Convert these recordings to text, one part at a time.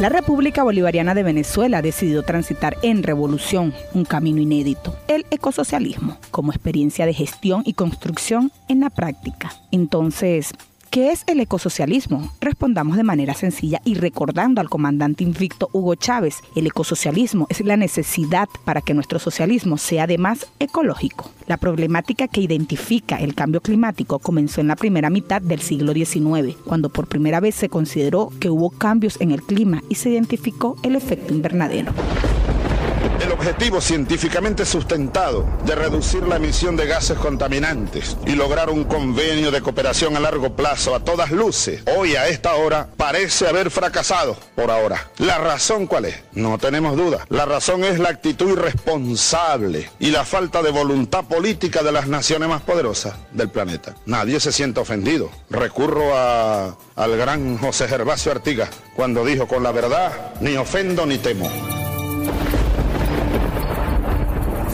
La República Bolivariana de Venezuela ha decidido transitar en revolución un camino inédito, el ecosocialismo, como experiencia de gestión y construcción en la práctica. Entonces, ¿Qué es el ecosocialismo? Respondamos de manera sencilla y recordando al comandante invicto Hugo Chávez, el ecosocialismo es la necesidad para que nuestro socialismo sea además ecológico. La problemática que identifica el cambio climático comenzó en la primera mitad del siglo XIX, cuando por primera vez se consideró que hubo cambios en el clima y se identificó el efecto invernadero. El objetivo científicamente sustentado de reducir la emisión de gases contaminantes y lograr un convenio de cooperación a largo plazo a todas luces, hoy a esta hora parece haber fracasado por ahora. ¿La razón cuál es? No tenemos duda. La razón es la actitud irresponsable y la falta de voluntad política de las naciones más poderosas del planeta. Nadie se siente ofendido. Recurro al gran José Gervasio Artigas cuando dijo con la verdad, ni ofendo ni temo.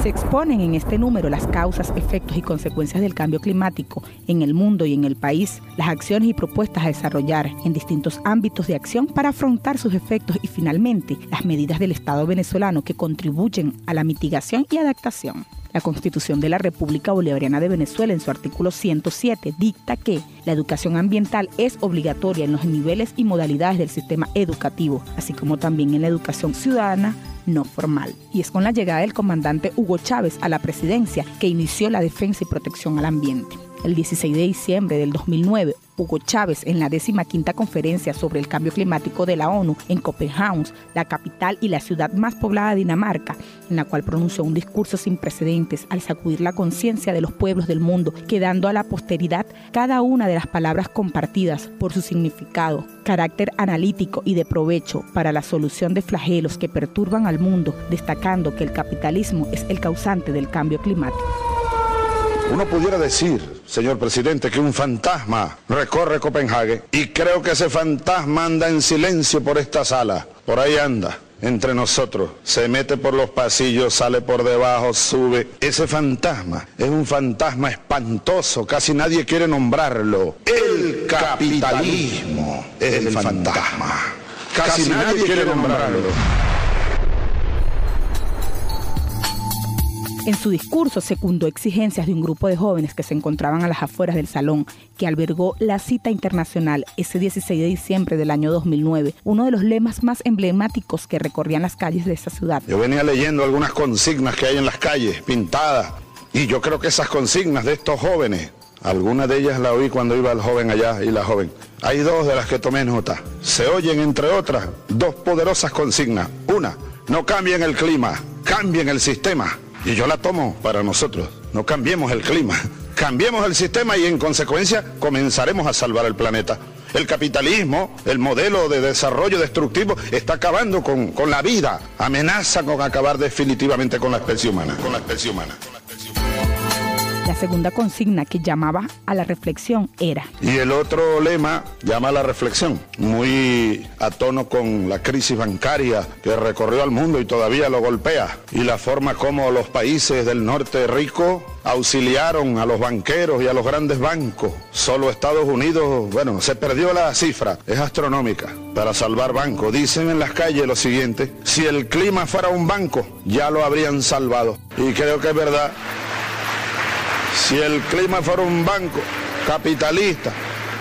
Se exponen en este número las causas, efectos y consecuencias del cambio climático en el mundo y en el país, las acciones y propuestas a desarrollar en distintos ámbitos de acción para afrontar sus efectos y finalmente las medidas del Estado venezolano que contribuyen a la mitigación y adaptación. La Constitución de la República Bolivariana de Venezuela en su artículo 107 dicta que la educación ambiental es obligatoria en los niveles y modalidades del sistema educativo, así como también en la educación ciudadana no formal. Y es con la llegada del comandante Hugo Chávez a la presidencia que inició la defensa y protección al ambiente. El 16 de diciembre del 2009, Hugo Chávez en la 15 conferencia sobre el cambio climático de la ONU en Copenhague, la capital y la ciudad más poblada de Dinamarca, en la cual pronunció un discurso sin precedentes al sacudir la conciencia de los pueblos del mundo, quedando a la posteridad cada una de las palabras compartidas por su significado, carácter analítico y de provecho para la solución de flagelos que perturban al mundo, destacando que el capitalismo es el causante del cambio climático. Uno pudiera decir, señor presidente, que un fantasma recorre Copenhague y creo que ese fantasma anda en silencio por esta sala. Por ahí anda, entre nosotros. Se mete por los pasillos, sale por debajo, sube. Ese fantasma es un fantasma espantoso, casi nadie quiere nombrarlo. El capitalismo es el fantasma. Casi nadie quiere nombrarlo. En su discurso secundó exigencias de un grupo de jóvenes que se encontraban a las afueras del salón que albergó la cita internacional ese 16 de diciembre del año 2009, uno de los lemas más emblemáticos que recorrían las calles de esa ciudad. Yo venía leyendo algunas consignas que hay en las calles, pintadas, y yo creo que esas consignas de estos jóvenes, algunas de ellas las oí cuando iba el joven allá y la joven. Hay dos de las que tomé nota. Se oyen, entre otras, dos poderosas consignas. Una, no cambien el clima, cambien el sistema. Y yo la tomo para nosotros. No cambiemos el clima, cambiemos el sistema y en consecuencia comenzaremos a salvar el planeta. El capitalismo, el modelo de desarrollo destructivo, está acabando con, con la vida, amenaza con acabar definitivamente con la especie humana. Con la especie humana. La segunda consigna que llamaba a la reflexión era. Y el otro lema llama a la reflexión, muy a tono con la crisis bancaria que recorrió al mundo y todavía lo golpea, y la forma como los países del norte rico auxiliaron a los banqueros y a los grandes bancos. Solo Estados Unidos, bueno, se perdió la cifra, es astronómica, para salvar bancos. Dicen en las calles lo siguiente, si el clima fuera un banco, ya lo habrían salvado. Y creo que es verdad. Si el clima fuera un banco capitalista,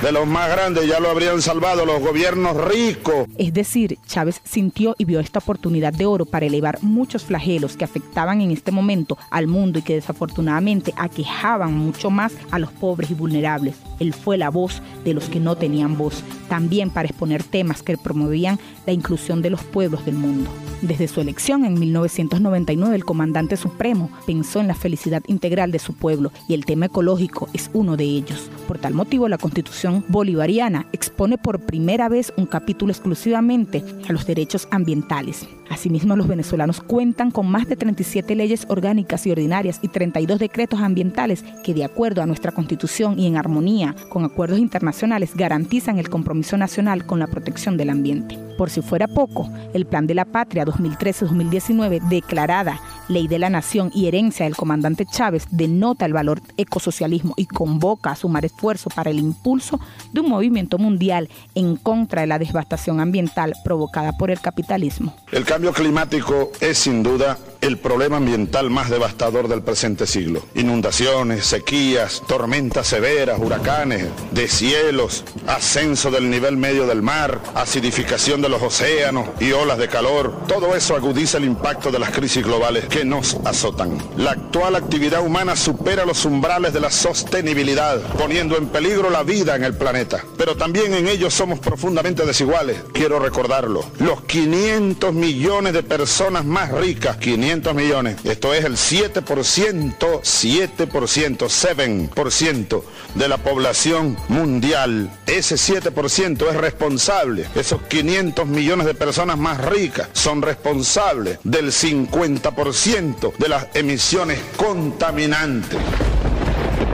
de los más grandes ya lo habrían salvado los gobiernos ricos. Es decir, Chávez sintió y vio esta oportunidad de oro para elevar muchos flagelos que afectaban en este momento al mundo y que desafortunadamente aquejaban mucho más a los pobres y vulnerables. Él fue la voz de los que no tenían voz, también para exponer temas que promovían la inclusión de los pueblos del mundo. Desde su elección en 1999, el comandante supremo pensó en la felicidad integral de su pueblo y el tema ecológico es uno de ellos. Por tal motivo, la Constitución bolivariana expone por primera vez un capítulo exclusivamente a los derechos ambientales. Asimismo, los venezolanos cuentan con más de 37 leyes orgánicas y ordinarias y 32 decretos ambientales que, de acuerdo a nuestra Constitución y en armonía con acuerdos internacionales, garantizan el compromiso nacional con la protección del ambiente. Por si fuera poco, el Plan de la Patria 2013-2019, declarada ley de la nación y herencia del comandante Chávez, denota el valor ecosocialismo y convoca a sumar esfuerzo para el impulso de un movimiento mundial en contra de la devastación ambiental provocada por el capitalismo. El cambio climático es sin duda el problema ambiental más devastador del presente siglo. Inundaciones, sequías, tormentas severas, huracanes, deshielos, ascenso del nivel medio del mar, acidificación de los océanos y olas de calor. Todo eso agudiza el impacto de las crisis globales que nos azotan. La actual actividad humana supera los umbrales de la sostenibilidad, poniendo en peligro la vida en el planeta. Pero también en ello somos profundamente desiguales. Quiero recordarlo. Los 500 millones de personas más ricas, 500 millones, esto es el 7%, 7%, 7% de la población mundial. Ese 7% es responsable. Esos 500 millones de personas más ricas son responsables del 50% de las emisiones contaminantes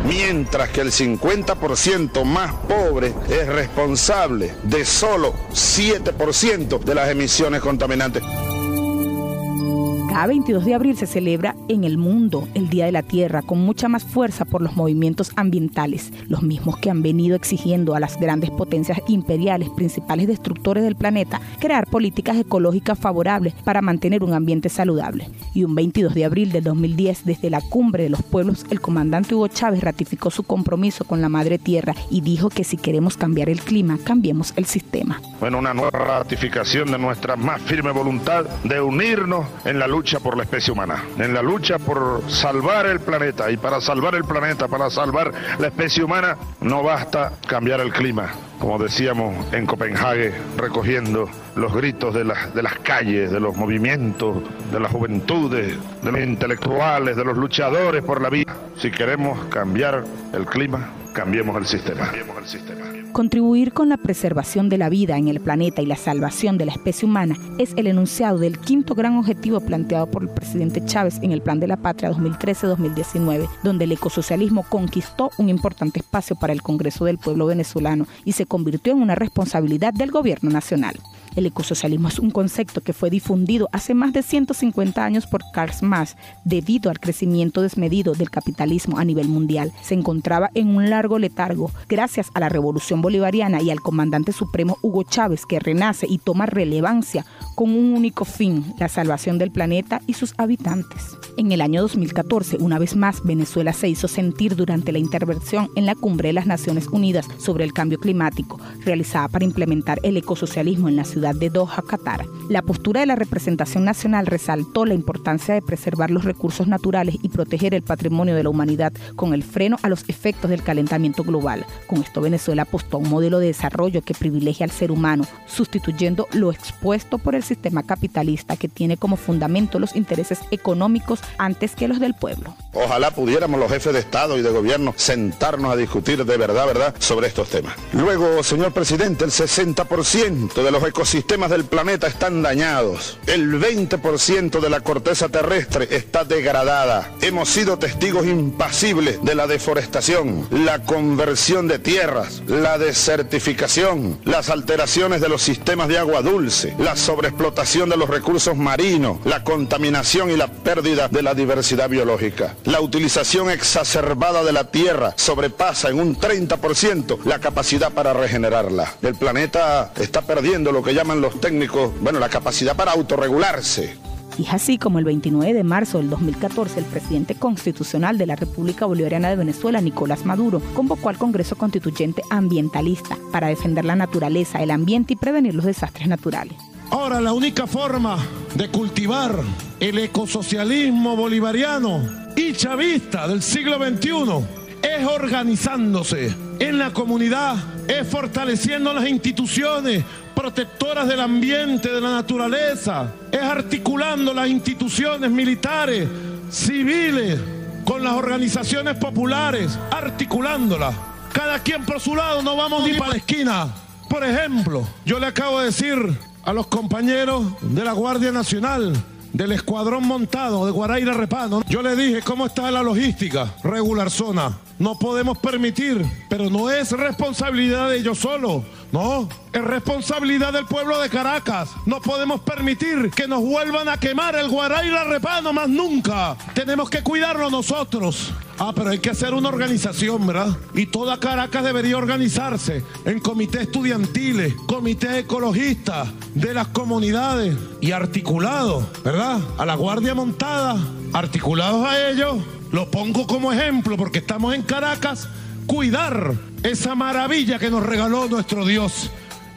mientras que el 50% más pobre es responsable de solo 7% de las emisiones contaminantes. Cada 22 de abril se celebra en el mundo el Día de la Tierra con mucha más fuerza por los movimientos ambientales, los mismos que han venido exigiendo a las grandes potencias imperiales, principales destructores del planeta, crear políticas ecológicas favorables para mantener un ambiente saludable. Y un 22 de abril de 2010, desde la cumbre de los pueblos, el comandante Hugo Chávez ratificó su compromiso con la Madre Tierra y dijo que si queremos cambiar el clima, cambiemos el sistema. Bueno, una nueva ratificación de nuestra más firme voluntad de unirnos en la lucha lucha por la especie humana, en la lucha por salvar el planeta. Y para salvar el planeta, para salvar la especie humana, no basta cambiar el clima. Como decíamos en Copenhague, recogiendo los gritos de de las calles, de los movimientos, de las juventudes, de los intelectuales, de los luchadores por la vida. Si queremos cambiar el clima, cambiemos el sistema. Cambiemos el sistema. Contribuir con la preservación de la vida en el planeta y la salvación de la especie humana es el enunciado del quinto gran objetivo planteado por el presidente Chávez en el Plan de la Patria 2013-2019, donde el ecosocialismo conquistó un importante espacio para el Congreso del Pueblo venezolano y se convirtió en una responsabilidad del gobierno nacional. El ecosocialismo es un concepto que fue difundido hace más de 150 años por Karl Marx debido al crecimiento desmedido del capitalismo a nivel mundial. Se encontraba en un largo letargo gracias a la revolución bolivariana y al comandante supremo Hugo Chávez que renace y toma relevancia con un único fin, la salvación del planeta y sus habitantes. En el año 2014, una vez más, Venezuela se hizo sentir durante la intervención en la Cumbre de las Naciones Unidas sobre el Cambio Climático, realizada para implementar el ecosocialismo en la ciudad de Doha, Qatar. La postura de la representación nacional resaltó la importancia de preservar los recursos naturales y proteger el patrimonio de la humanidad con el freno a los efectos del calentamiento global. Con esto Venezuela apostó a un modelo de desarrollo que privilegia al ser humano, sustituyendo lo expuesto por el sistema capitalista que tiene como fundamento los intereses económicos antes que los del pueblo. Ojalá pudiéramos los jefes de Estado y de gobierno sentarnos a discutir de verdad, verdad, sobre estos temas. Luego, señor presidente, el 60% de los ecosistemas del planeta están dañados. El 20% de la corteza terrestre está degradada. Hemos sido testigos impasibles de la deforestación, la conversión de tierras, la desertificación, las alteraciones de los sistemas de agua dulce, la sobreexplotación de los recursos marinos, la contaminación y la pérdida de la diversidad biológica. La utilización exacerbada de la tierra sobrepasa en un 30% la capacidad para regenerarla. El planeta está perdiendo lo que llaman los técnicos, bueno, la capacidad para autorregularse. Y es así como el 29 de marzo del 2014 el presidente constitucional de la República Bolivariana de Venezuela, Nicolás Maduro, convocó al Congreso Constituyente Ambientalista para defender la naturaleza, el ambiente y prevenir los desastres naturales. Ahora la única forma de cultivar el ecosocialismo bolivariano y chavista del siglo XXI es organizándose en la comunidad, es fortaleciendo las instituciones protectoras del ambiente, de la naturaleza, es articulando las instituciones militares, civiles, con las organizaciones populares, articulándolas. Cada quien por su lado, no vamos ni para la esquina. Por ejemplo, yo le acabo de decir a los compañeros de la Guardia Nacional, del escuadrón montado de Guaraira Repano. Yo le dije, ¿cómo está la logística? Regular zona. No podemos permitir, pero no es responsabilidad de ellos solo, No, es responsabilidad del pueblo de Caracas. No podemos permitir que nos vuelvan a quemar el Guaray y la Repano más nunca. Tenemos que cuidarlo nosotros. Ah, pero hay que hacer una organización, ¿verdad? Y toda Caracas debería organizarse en comités estudiantiles, comités ecologistas de las comunidades y articulados, ¿verdad? A la Guardia Montada, articulados a ellos. Lo pongo como ejemplo porque estamos en Caracas cuidar esa maravilla que nos regaló nuestro Dios.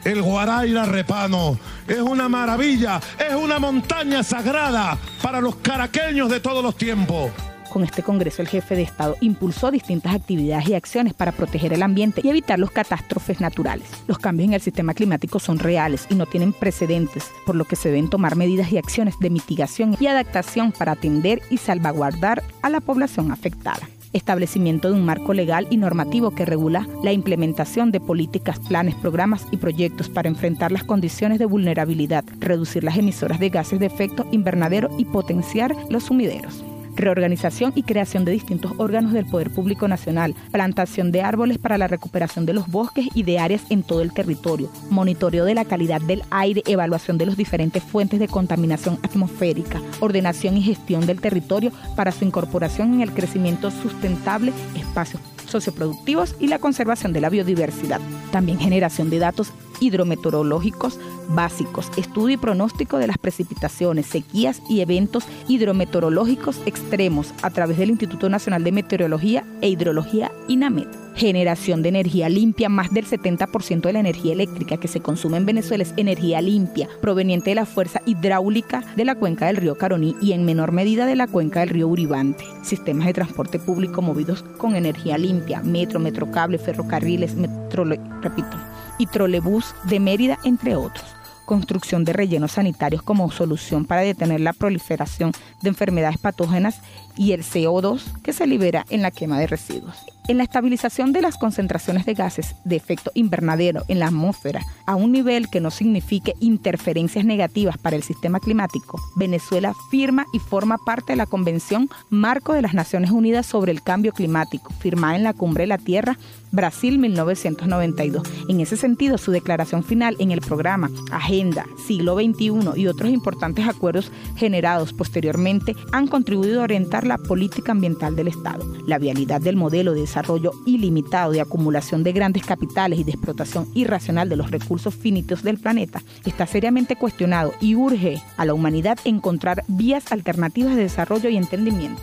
El Guaraira Repano es una maravilla, es una montaña sagrada para los caraqueños de todos los tiempos. Con este Congreso, el jefe de Estado impulsó distintas actividades y acciones para proteger el ambiente y evitar los catástrofes naturales. Los cambios en el sistema climático son reales y no tienen precedentes, por lo que se deben tomar medidas y acciones de mitigación y adaptación para atender y salvaguardar a la población afectada establecimiento de un marco legal y normativo que regula la implementación de políticas, planes, programas y proyectos para enfrentar las condiciones de vulnerabilidad, reducir las emisoras de gases de efecto invernadero y potenciar los sumideros reorganización y creación de distintos órganos del Poder Público Nacional, plantación de árboles para la recuperación de los bosques y de áreas en todo el territorio, monitoreo de la calidad del aire, evaluación de las diferentes fuentes de contaminación atmosférica, ordenación y gestión del territorio para su incorporación en el crecimiento sustentable, espacios socioproductivos y la conservación de la biodiversidad. También generación de datos hidrometeorológicos básicos, estudio y pronóstico de las precipitaciones, sequías y eventos hidrometeorológicos extremos a través del Instituto Nacional de Meteorología e Hidrología INAMET generación de energía limpia. Más del 70% de la energía eléctrica que se consume en Venezuela es energía limpia, proveniente de la fuerza hidráulica de la cuenca del río Caroní y en menor medida de la cuenca del río Uribante. Sistemas de transporte público movidos con energía limpia, metro, metrocable, ferrocarriles, metro, repito, y trolebús de Mérida, entre otros. Construcción de rellenos sanitarios como solución para detener la proliferación de enfermedades patógenas y el CO2 que se libera en la quema de residuos. En la estabilización de las concentraciones de gases de efecto invernadero en la atmósfera a un nivel que no signifique interferencias negativas para el sistema climático, Venezuela firma y forma parte de la Convención Marco de las Naciones Unidas sobre el Cambio Climático, firmada en la Cumbre de la Tierra, Brasil 1992. En ese sentido, su declaración final en el programa Agenda Siglo XXI y otros importantes acuerdos generados posteriormente han contribuido a orientar la política ambiental del Estado. La vialidad del modelo de desarrollo ilimitado de acumulación de grandes capitales y de explotación irracional de los recursos finitos del planeta está seriamente cuestionado y urge a la humanidad encontrar vías alternativas de desarrollo y entendimiento.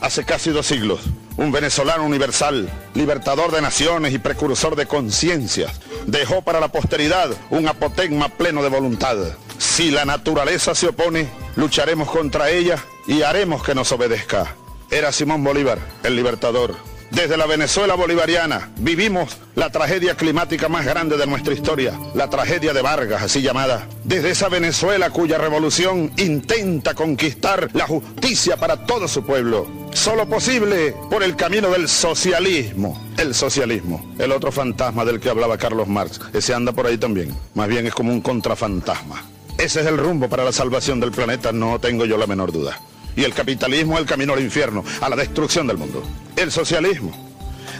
Hace casi dos siglos, un venezolano universal, libertador de naciones y precursor de conciencias, dejó para la posteridad un apotegma pleno de voluntad. Si la naturaleza se opone, lucharemos contra ella y haremos que nos obedezca. Era Simón Bolívar, el libertador. Desde la Venezuela bolivariana vivimos la tragedia climática más grande de nuestra historia, la tragedia de Vargas, así llamada. Desde esa Venezuela cuya revolución intenta conquistar la justicia para todo su pueblo. Solo posible por el camino del socialismo. El socialismo, el otro fantasma del que hablaba Carlos Marx, ese anda por ahí también. Más bien es como un contrafantasma. Ese es el rumbo para la salvación del planeta, no tengo yo la menor duda y el capitalismo es el camino al infierno, a la destrucción del mundo. El socialismo,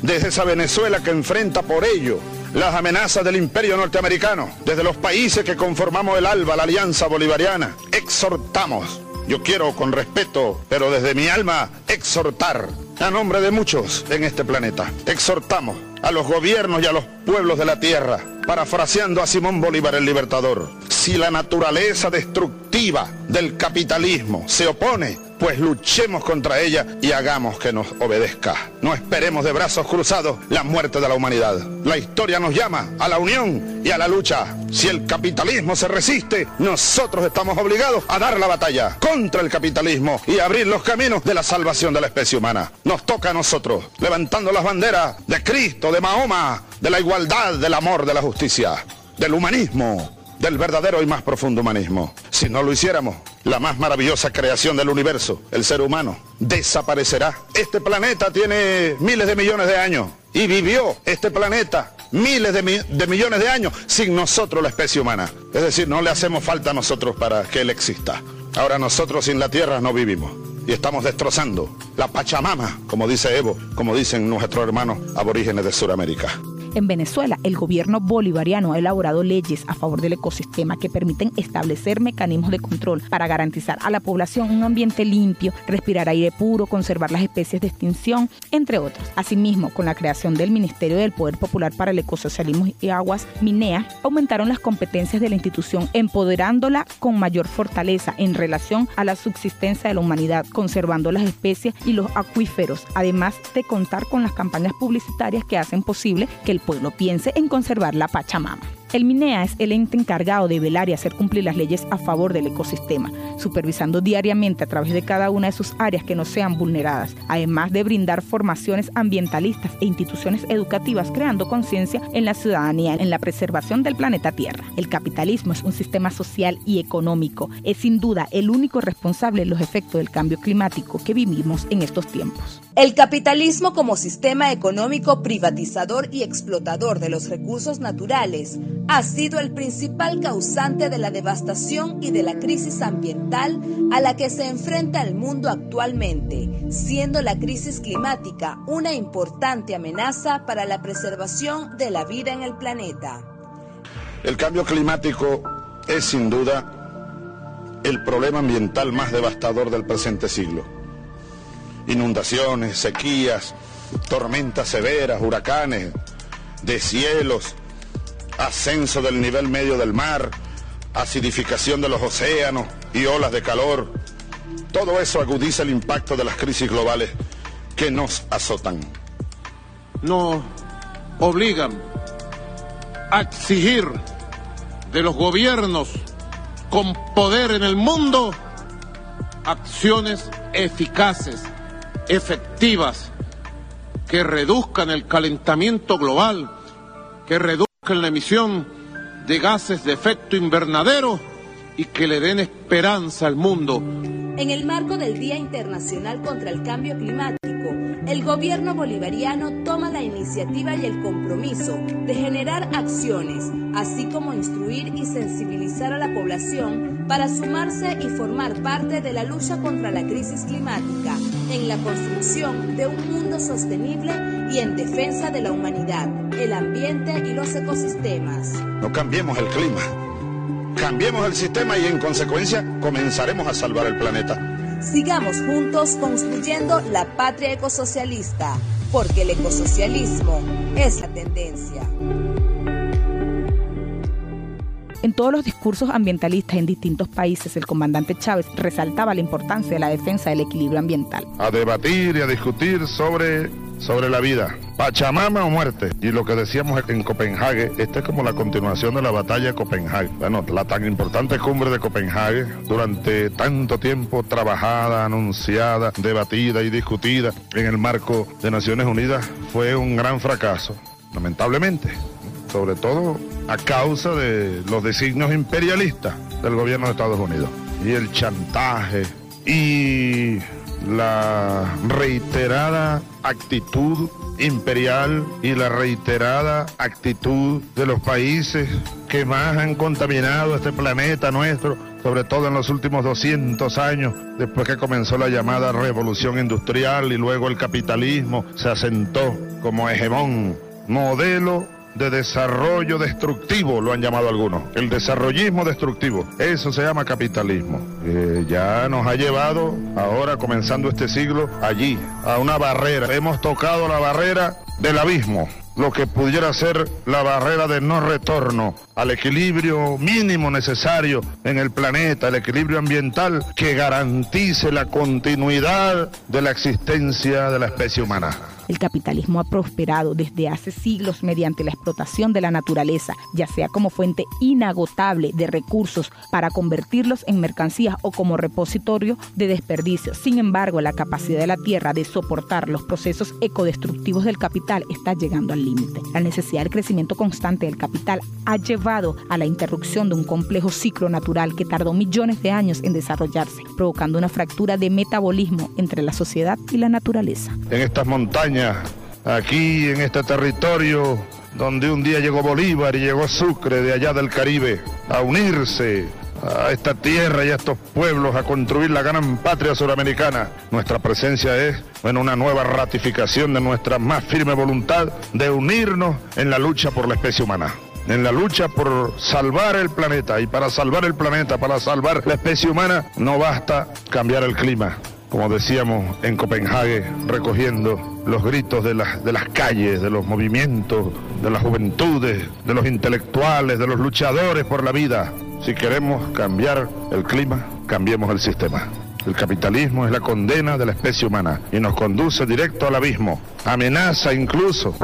desde esa Venezuela que enfrenta por ello las amenazas del imperio norteamericano, desde los países que conformamos el ALBA, la Alianza Bolivariana, exhortamos, yo quiero con respeto, pero desde mi alma, exhortar a nombre de muchos en este planeta, exhortamos a los gobiernos y a los pueblos de la tierra, parafraseando a Simón Bolívar el Libertador, si la naturaleza destructiva del capitalismo se opone pues luchemos contra ella y hagamos que nos obedezca. No esperemos de brazos cruzados la muerte de la humanidad. La historia nos llama a la unión y a la lucha. Si el capitalismo se resiste, nosotros estamos obligados a dar la batalla contra el capitalismo y abrir los caminos de la salvación de la especie humana. Nos toca a nosotros, levantando las banderas de Cristo, de Mahoma, de la igualdad, del amor, de la justicia, del humanismo, del verdadero y más profundo humanismo. Si no lo hiciéramos, la más maravillosa creación del universo, el ser humano, desaparecerá. Este planeta tiene miles de millones de años y vivió este planeta miles de, millones de años sin nosotros, la especie humana. Es decir, no le hacemos falta a nosotros para que Él exista. Ahora nosotros sin la Tierra no vivimos y estamos destrozando la Pachamama, como dice Evo, como dicen nuestros hermanos aborígenes de Sudamérica. En Venezuela, el gobierno bolivariano ha elaborado leyes a favor del ecosistema que permiten establecer mecanismos de control para garantizar a la población un ambiente limpio, respirar aire puro, conservar las especies de extinción, entre otros. Asimismo, con la creación del Ministerio del Poder Popular para el Ecosocialismo y Aguas, MINEA, aumentaron las competencias de la institución, empoderándola con mayor fortaleza en relación a la subsistencia de la humanidad, conservando las especies y los acuíferos, además de contar con las campañas publicitarias que hacen posible que el pueblo piense en conservar la Pachamama. El MINEA es el ente encargado de velar y hacer cumplir las leyes a favor del ecosistema, supervisando diariamente a través de cada una de sus áreas que no sean vulneradas, además de brindar formaciones ambientalistas e instituciones educativas creando conciencia en la ciudadanía en la preservación del planeta Tierra. El capitalismo es un sistema social y económico, es sin duda el único responsable de los efectos del cambio climático que vivimos en estos tiempos. El capitalismo como sistema económico privatizador y explotador de los recursos naturales ha sido el principal causante de la devastación y de la crisis ambiental a la que se enfrenta el mundo actualmente, siendo la crisis climática una importante amenaza para la preservación de la vida en el planeta. El cambio climático es sin duda el problema ambiental más devastador del presente siglo. Inundaciones, sequías, tormentas severas, huracanes, deshielos, ascenso del nivel medio del mar, acidificación de los océanos y olas de calor. Todo eso agudiza el impacto de las crisis globales que nos azotan. Nos obligan a exigir de los gobiernos con poder en el mundo acciones eficaces, efectivas, que reduzcan el calentamiento global, que reduzcan en la emisión de gases de efecto invernadero y que le den esperanza al mundo. En el marco del Día Internacional contra el Cambio Climático, el gobierno bolivariano toma la iniciativa y el compromiso de generar acciones, así como instruir y sensibilizar a la población para sumarse y formar parte de la lucha contra la crisis climática, en la construcción de un mundo sostenible y en defensa de la humanidad, el ambiente y los ecosistemas. No cambiemos el clima, cambiemos el sistema y en consecuencia comenzaremos a salvar el planeta. Sigamos juntos construyendo la patria ecosocialista, porque el ecosocialismo es la tendencia. En todos los discursos ambientalistas en distintos países, el comandante Chávez resaltaba la importancia de la defensa del equilibrio ambiental. A debatir y a discutir sobre sobre la vida. Pachamama o muerte. Y lo que decíamos en Copenhague, esta es como la continuación de la batalla de Copenhague. Bueno, la tan importante cumbre de Copenhague, durante tanto tiempo trabajada, anunciada, debatida y discutida en el marco de Naciones Unidas, fue un gran fracaso, lamentablemente. Sobre todo a causa de los designios imperialistas del gobierno de Estados Unidos. Y el chantaje y la reiterada actitud imperial y la reiterada actitud de los países que más han contaminado este planeta nuestro, sobre todo en los últimos 200 años, después que comenzó la llamada revolución industrial y luego el capitalismo se asentó como hegemón, modelo de desarrollo destructivo, lo han llamado algunos. El desarrollismo destructivo, eso se llama capitalismo. ya nos ha llevado, ahora comenzando este siglo, allí, a una barrera. Hemos tocado la barrera del abismo lo que pudiera ser la barrera de no retorno al equilibrio mínimo necesario en el planeta, el equilibrio ambiental que garantice la continuidad de la existencia de la especie humana. El capitalismo ha prosperado desde hace siglos mediante la explotación de la naturaleza, ya sea como fuente inagotable de recursos para convertirlos en mercancías o como repositorio de desperdicios. Sin embargo, la capacidad de la Tierra de soportar los procesos ecodestructivos del capital está llegando al límite. La necesidad del crecimiento constante del capital ha llevado a la interrupción de un complejo ciclo natural que tardó millones de años en desarrollarse, provocando una fractura de metabolismo entre la sociedad y la naturaleza. En estas montañas aquí en este territorio donde un día llegó Bolívar y llegó Sucre de allá del Caribe a unirse a esta tierra y a estos pueblos a construir la gran patria suramericana. Nuestra presencia es bueno, una nueva ratificación de nuestra más firme voluntad de unirnos en la lucha por la especie humana en la lucha por salvar el planeta. Y para salvar el planeta, para salvar la especie humana, no basta cambiar el clima. Como decíamos en Copenhague, recogiendo los gritos de las, de las calles, de los movimientos, de las juventudes, de los intelectuales, de los luchadores por la vida. Si queremos cambiar el clima, cambiemos el sistema. El capitalismo es la condena de la especie humana y nos conduce directo al abismo. Amenaza incluso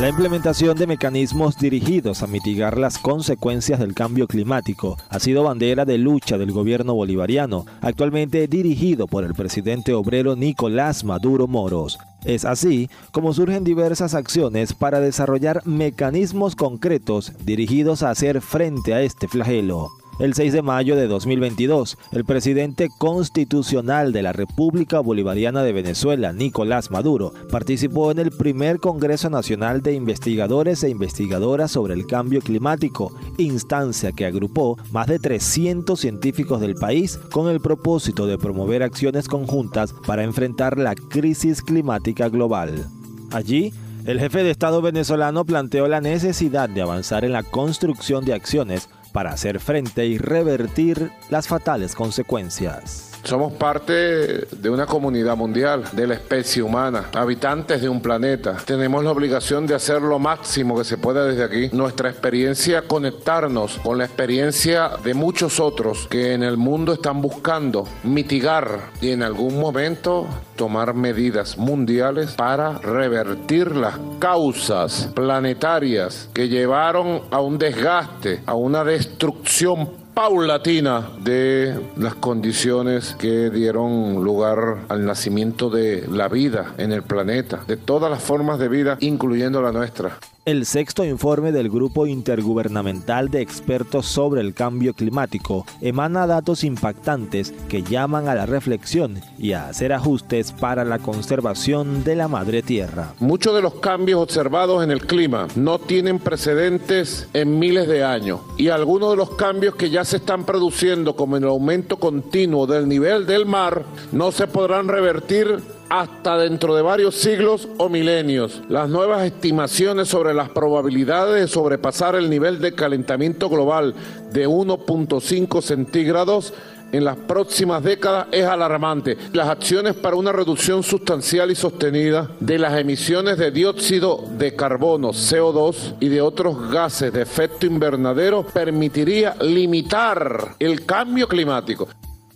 La implementación de mecanismos dirigidos a mitigar las consecuencias del cambio climático ha sido bandera de lucha del gobierno bolivariano, actualmente dirigido por el presidente obrero Nicolás Maduro Moros. Es así como surgen diversas acciones para desarrollar mecanismos concretos dirigidos a hacer frente a este flagelo. El 6 de mayo de 2022, el presidente constitucional de la República Bolivariana de Venezuela, Nicolás Maduro, participó en el primer Congreso Nacional de Investigadores e Investigadoras sobre el Cambio Climático, instancia que agrupó más de 300 científicos del país con el propósito de promover acciones conjuntas para enfrentar la crisis climática global. Allí, el jefe de Estado venezolano planteó la necesidad de avanzar en la construcción de acciones para hacer frente y revertir las fatales consecuencias. Somos parte de una comunidad mundial, de la especie humana, habitantes de un planeta. Tenemos la obligación de hacer lo máximo que se pueda desde aquí. Nuestra experiencia, conectarnos con la experiencia de muchos otros que en el mundo están buscando mitigar y en algún momento tomar medidas mundiales para revertir las causas planetarias que llevaron a un desgaste, a una destrucción paulatina de las condiciones que dieron lugar al nacimiento de la vida en el planeta, de todas las formas de vida, incluyendo la nuestra. El sexto informe del Grupo Intergubernamental de Expertos sobre el Cambio Climático emana datos impactantes que llaman a la reflexión y a hacer ajustes para la conservación de la madre tierra. Muchos de los cambios observados en el clima no tienen precedentes en miles de años y algunos de los cambios que ya se están produciendo como el aumento continuo del nivel del mar no se podrán revertir hasta dentro de varios siglos o milenios. Las nuevas estimaciones sobre las probabilidades de sobrepasar el nivel de calentamiento global de 1.5 centígrados en las próximas décadas es alarmante. Las acciones para una reducción sustancial y sostenida de las emisiones de dióxido de carbono, CO2 y de otros gases de efecto invernadero permitiría limitar el cambio climático.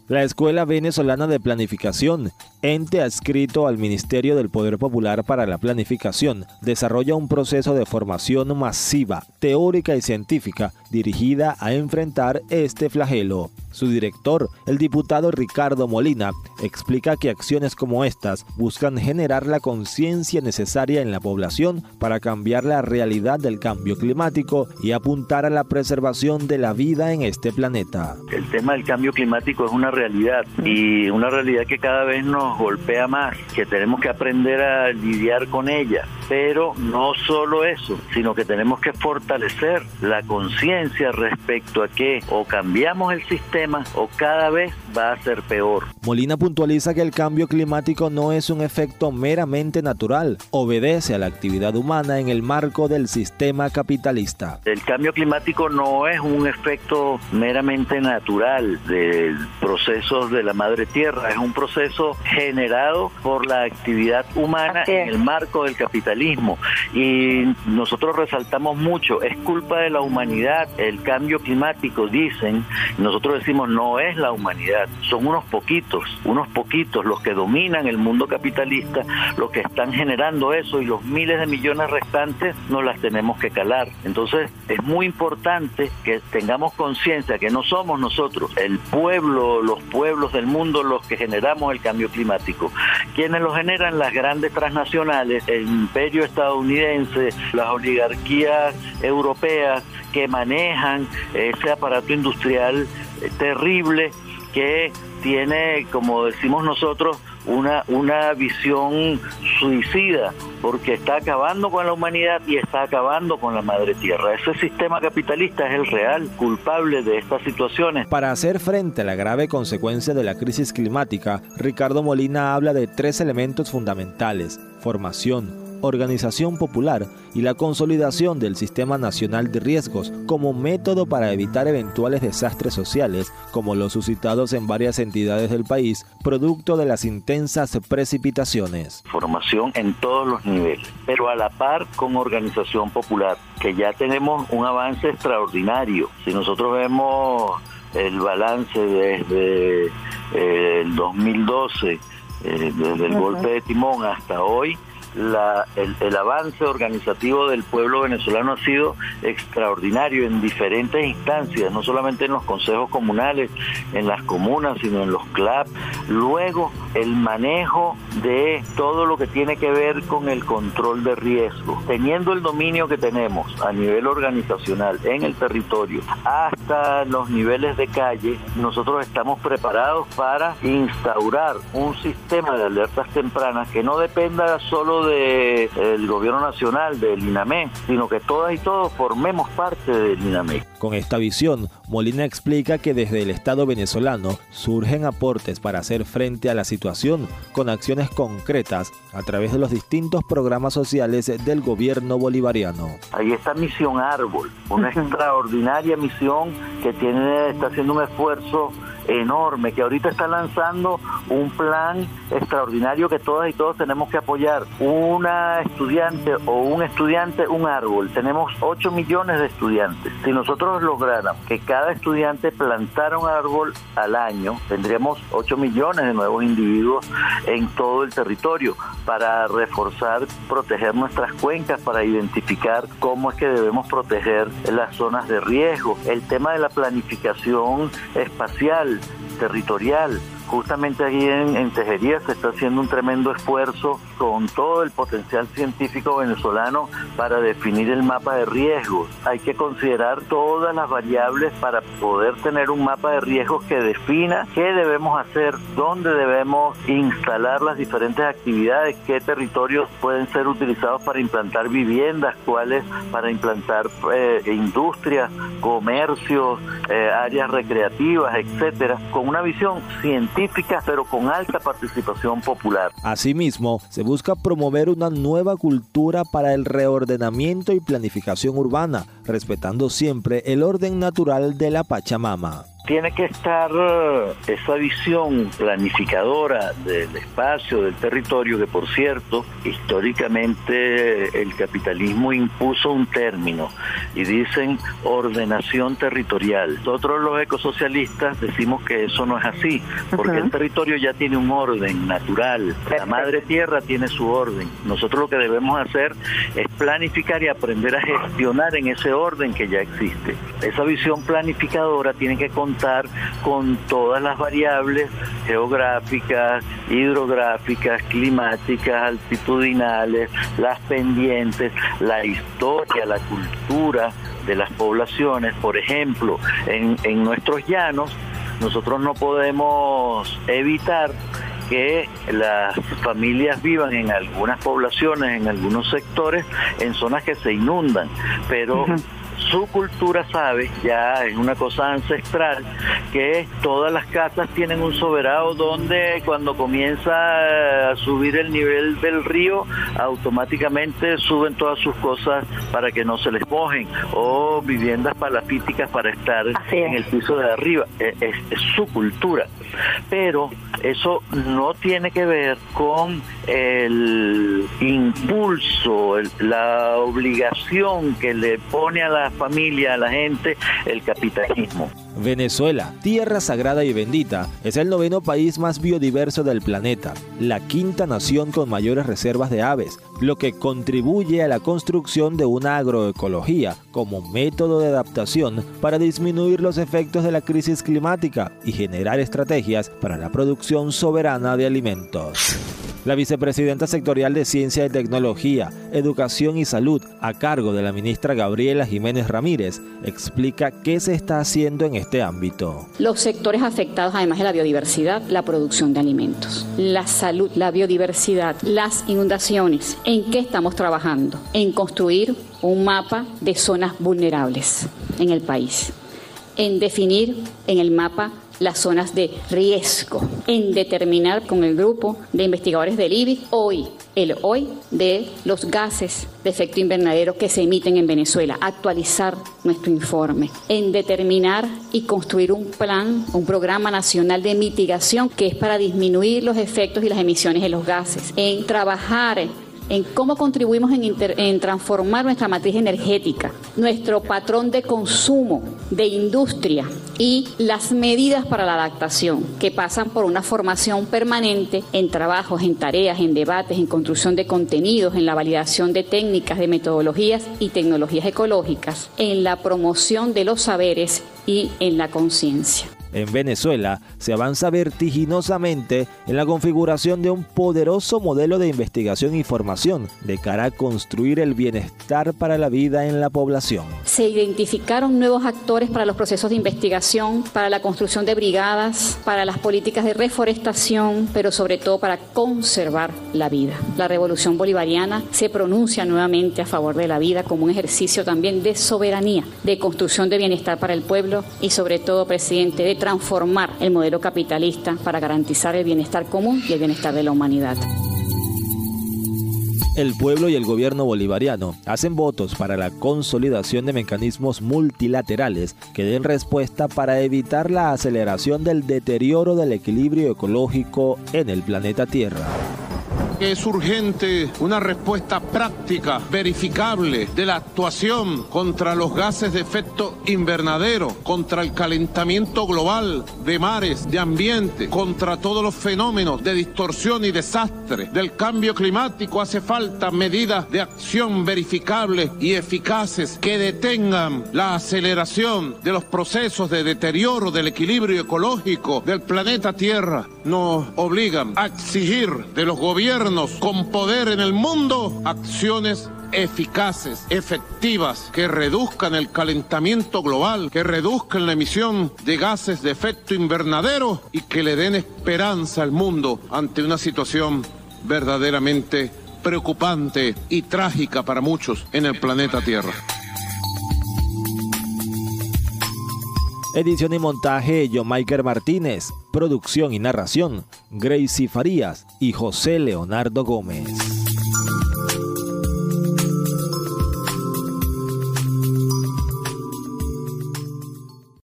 La Escuela Venezolana de Planificación, ente adscrito al Ministerio del Poder Popular para la Planificación, desarrolla un proceso de formación masiva, teórica y científica dirigida a enfrentar este flagelo. Su director, el diputado Ricardo Molina, explica que acciones como estas buscan generar la conciencia necesaria en la población para cambiar la realidad del cambio climático y apuntar a la preservación de la vida en este planeta. El tema del cambio climático es una realidad y una realidad que cada vez nos golpea más, que tenemos que aprender a lidiar con ella. Pero no solo eso, sino que tenemos que fortalecer la conciencia respecto a que o cambiamos el sistema o cada vez va a ser peor. Molina puntualiza que el cambio climático no es un efecto meramente natural, obedece a la actividad humana en el marco del sistema capitalista. El cambio climático no es un efecto meramente natural del procesos de la madre tierra, es un proceso generado por la actividad humana en el marco del capitalismo. Y nosotros resaltamos mucho, es culpa de la humanidad, el cambio climático, dicen, nosotros decimos no es la humanidad, son unos poquitos, unos poquitos los que dominan el mundo capitalista, los que están generando eso y los miles de millones restantes nos las tenemos que calar. Entonces es muy importante que tengamos conciencia que no somos nosotros, el pueblo, los pueblos del mundo los que generamos el cambio climático. Quienes lo generan las grandes transnacionales, el imperio estadounidense, las oligarquías europeas que manejan ese aparato industrial terrible que tiene, como decimos nosotros, una, una visión suicida, porque está acabando con la humanidad y está acabando con la madre tierra. Ese sistema capitalista es el real culpable de estas situaciones. Para hacer frente a la grave consecuencia de la crisis climática, Ricardo Molina habla de tres elementos fundamentales, formación, organización popular y la consolidación del Sistema Nacional de Riesgos como método para evitar eventuales desastres sociales, como los suscitados en varias entidades del país, producto de las intensas precipitaciones. Formación en todos los niveles, pero a la par con organización popular, que ya tenemos un avance extraordinario. Si nosotros vemos el balance desde eh, el 2012, eh, desde el golpe de timón hasta hoy, la, el, avance organizativo del pueblo venezolano ha sido extraordinario en diferentes instancias, no solamente en los consejos comunales, en las comunas, sino en los CLAP. Luego, el manejo de todo lo que tiene que ver con el control de riesgo. Teniendo el dominio que tenemos a nivel organizacional en el territorio hasta los niveles de calle, nosotros estamos preparados para instaurar un sistema de alertas tempranas que no dependa solo del gobierno nacional, del INAME, sino que todas y todos formemos parte del INAME. Con esta visión, Molina explica que desde el Estado venezolano surgen aportes para hacer frente a la situación con acciones concretas a través de los distintos programas sociales del gobierno bolivariano. Ahí está Misión Árbol, una extraordinaria misión que tiene, está haciendo un esfuerzo enorme, que ahorita está lanzando un plan extraordinario que todas y todos tenemos que apoyar. Una estudiante o un estudiante, un árbol. Tenemos 8 millones de estudiantes. Si nosotros lográramos que cada estudiante plantara un árbol al año, tendríamos 8 millones de nuevos individuos en todo el territorio para reforzar, proteger nuestras cuencas, para identificar cómo es que debemos proteger las zonas de riesgo. El tema de la planificación espacial, Peace. Territorial. Justamente aquí en, Tejería se está haciendo un tremendo esfuerzo con todo el potencial científico venezolano para definir el mapa de riesgos. Hay que considerar todas las variables para poder tener un mapa de riesgos que defina qué debemos hacer, dónde debemos instalar las diferentes actividades, qué territorios pueden ser utilizados para implantar viviendas, cuáles para implantar eh, industrias, comercios, eh, áreas recreativas, etcétera, con una visión científica pero con alta participación popular. Asimismo, se busca promover una nueva cultura para el reordenamiento y planificación urbana, respetando siempre el orden natural de la Pachamama tiene que estar eh, esa visión planificadora del espacio, del territorio, que por cierto, históricamente el capitalismo impuso un término y dicen ordenación territorial. Nosotros los ecosocialistas decimos que eso no es así, porque el territorio ya tiene un orden natural, la madre tierra tiene su orden. Nosotros lo que debemos hacer es planificar y aprender a gestionar en ese orden que ya existe. Esa visión planificadora tiene que contar con todas las variables geográficas, hidrográficas, climáticas, altitudinales, las pendientes, la historia, la cultura de las poblaciones. Por ejemplo, en, en nuestros llanos, nosotros no podemos evitar que las familias vivan en algunas poblaciones, en algunos sectores, en zonas que se inundan, pero su cultura sabe, ya es una cosa ancestral, que todas las casas tienen un soberano donde cuando comienza a subir el nivel del río, automáticamente suben todas sus cosas para que no se les mojen, o viviendas palafíticas para estar en el piso de arriba. E, es, es su cultura. Pero eso no tiene que ver con el impulso, la obligación que le pone a la familia, a la gente, el capitalismo. Venezuela, tierra sagrada y bendita, es el noveno país más biodiverso del planeta, la quinta nación con mayores reservas de aves, lo que contribuye a la construcción de una agroecología como método de adaptación para disminuir los efectos de la crisis climática y generar estrategias para la producción soberana de alimentos. La vicepresidenta sectorial de Ciencia y Tecnología, Educación y Salud, a cargo de la ministra Gabriela Jiménez Ramírez, explica qué se está haciendo en este ámbito. Los sectores afectados, además de la biodiversidad, la producción de alimentos, la salud, la biodiversidad, las inundaciones. ¿En qué estamos trabajando? En construir un mapa de zonas vulnerables en el país, en definir en el mapa las zonas de riesgo, en determinar con el grupo de investigadores del IBI hoy, el hoy de los gases de efecto invernadero que se emiten en Venezuela, actualizar nuestro informe, en determinar y construir un plan, un programa nacional de mitigación que es para disminuir los efectos y las emisiones de los gases, en trabajar en cómo contribuimos en, transformar nuestra matriz energética, nuestro patrón de consumo, de industria y las medidas para la adaptación, que pasan por una formación permanente en trabajos, en tareas, en debates, en construcción de contenidos, en la validación de técnicas, de metodologías y tecnologías ecológicas, en la promoción de los saberes y en la conciencia. En Venezuela se avanza vertiginosamente en la configuración de un poderoso modelo de investigación y formación de cara a construir el bienestar para la vida en la población. Se identificaron nuevos actores para los procesos de investigación, para la construcción de brigadas, para las políticas de reforestación, pero sobre todo para conservar la vida. La revolución bolivariana se pronuncia nuevamente a favor de la vida como un ejercicio también de soberanía, de construcción de bienestar para el pueblo y sobre todo, presidente, de transformar el modelo capitalista para garantizar el bienestar común y el bienestar de la humanidad. El pueblo y el gobierno bolivariano hacen votos para la consolidación de mecanismos multilaterales que den respuesta para evitar la aceleración del deterioro del equilibrio ecológico en el planeta Tierra es urgente una respuesta práctica, verificable de la actuación contra los gases de efecto invernadero, contra el calentamiento global de mares, de ambiente, contra todos los fenómenos de distorsión y desastre del cambio climático. Hace falta medidas de acción verificables y eficaces que detengan la aceleración de los procesos de deterioro del equilibrio ecológico del planeta Tierra. Nos obligan a exigir de los gobiernos con poder en el mundo acciones eficaces, efectivas, que reduzcan el calentamiento global, que reduzcan la emisión de gases de efecto invernadero y que le den esperanza al mundo ante una situación verdaderamente preocupante y trágica para muchos en el planeta Tierra. Edición y montaje Michael Martínez. Producción y narración Gracie Farías y José Leonardo Gómez.